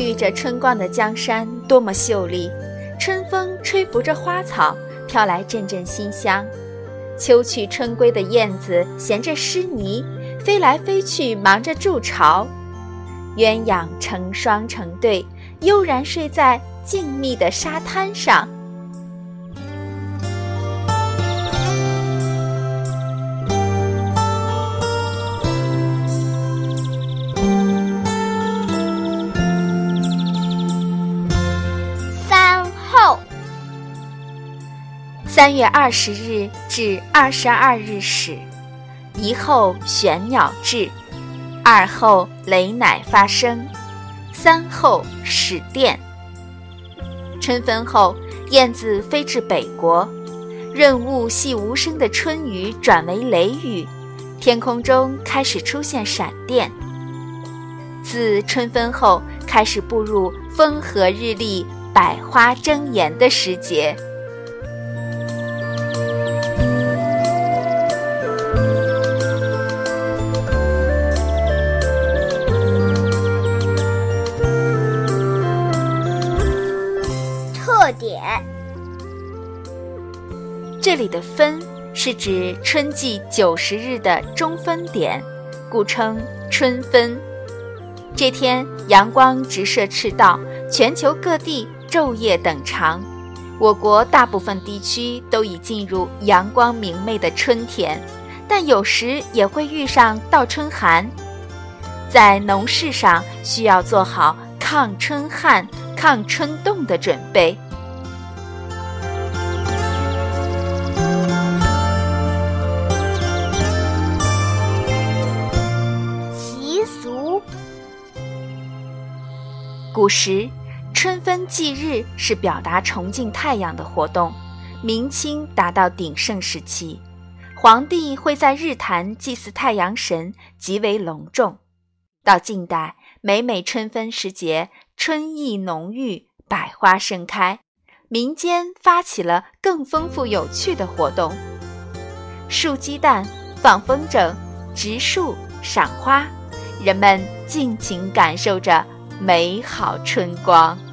沐浴着春光的江山多么秀丽，春风吹拂着花草，飘来阵阵馨香。秋去春归的燕子衔着湿泥，飞来飞去忙着筑巢。鸳鸯成双成对，悠然睡在静谧的沙滩上。三月二十日至二十二日始，一后玄鸟至，二后雷乃发生，三后始电。春分后，燕子飞至北国，润物细无声的春雨转为雷雨，天空中开始出现闪电。自春分后，开始步入风和日丽、百花争妍的时节。这里的分是指春季九十日的中分点，故称春分。这天阳光直射赤道，全球各地昼夜等长。我国大部分地区都已进入阳光明媚的春天，但有时也会遇上倒春寒。在农事上，需要做好抗春旱、抗春冻的准备。古时，春分祭日是表达崇敬太阳的活动。明清达到鼎盛时期，皇帝会在日坛祭祀太阳神，极为隆重。到近代，每每春分时节，春意浓郁，百花盛开，民间发起了更丰富有趣的活动：竖鸡蛋、放风筝、植树、赏花，人们尽情感受着。美好春光。